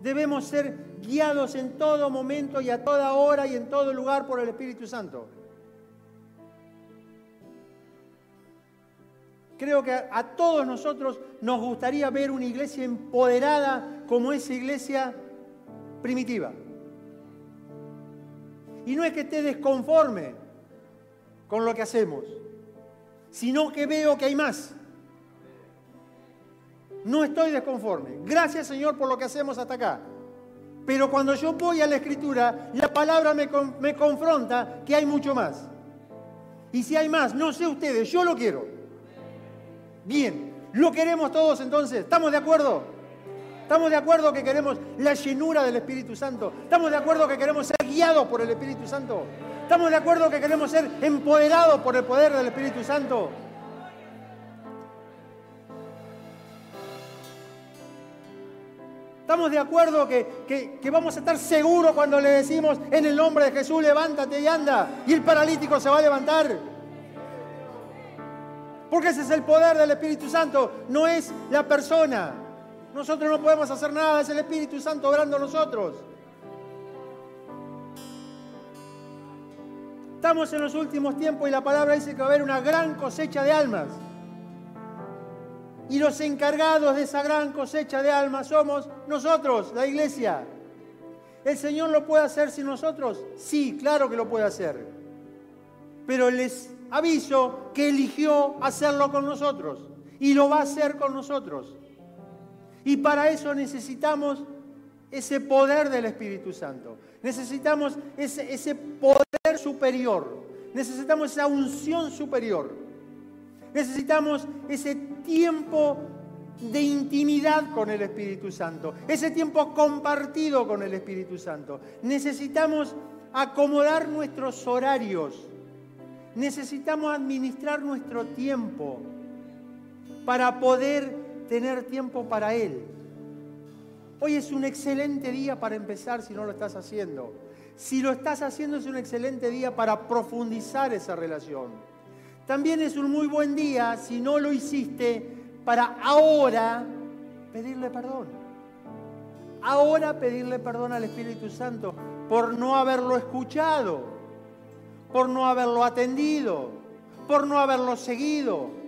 Debemos ser guiados en todo momento y a toda hora y en todo lugar por el Espíritu Santo. Creo que a, todos nosotros nos gustaría ver una iglesia empoderada como esa iglesia primitiva. Y no es que esté desconforme con lo que hacemos, sino que veo que hay más. No estoy desconforme. Gracias Señor por lo que hacemos hasta acá. Pero cuando yo voy a la escritura, la palabra me, me confronta que hay mucho más. Y si hay más, no sé ustedes, yo lo quiero. Bien, ¿lo queremos todos entonces? ¿Estamos de acuerdo? ¿Estamos de acuerdo que queremos la llenura del Espíritu Santo? ¿Estamos de acuerdo que queremos ser guiados por el Espíritu Santo? ¿Estamos de acuerdo que queremos ser empoderados por el poder del Espíritu Santo? ¿Estamos de acuerdo que, que, vamos a estar seguros cuando le decimos en el nombre de Jesús, levántate y anda? Y el paralítico se va a levantar. Porque ese es el poder del Espíritu Santo, no es la persona. Nosotros no podemos hacer nada, es el Espíritu Santo obrando nosotros. Estamos en los últimos tiempos y la palabra dice que va a haber una gran cosecha de almas. Y los encargados de esa gran cosecha de almas somos nosotros, la iglesia. ¿El Señor lo puede hacer sin nosotros? Sí, claro que lo puede hacer. Pero les aviso que eligió hacerlo con nosotros y lo va a hacer con nosotros. Y para eso necesitamos ese poder del Espíritu Santo. Necesitamos ese, ese poder superior. Necesitamos esa unción superior. Necesitamos ese tiempo de intimidad con el Espíritu Santo, ese tiempo compartido con el Espíritu Santo. Necesitamos acomodar nuestros horarios, necesitamos administrar nuestro tiempo para poder tener tiempo para Él. Hoy es un excelente día para empezar si no lo estás haciendo. Si lo estás haciendo es un excelente día para profundizar esa relación. También es un muy buen día, si no lo hiciste, para ahora pedirle perdón. Ahora pedirle perdón al Espíritu Santo por no haberlo escuchado, por no haberlo atendido, por no haberlo seguido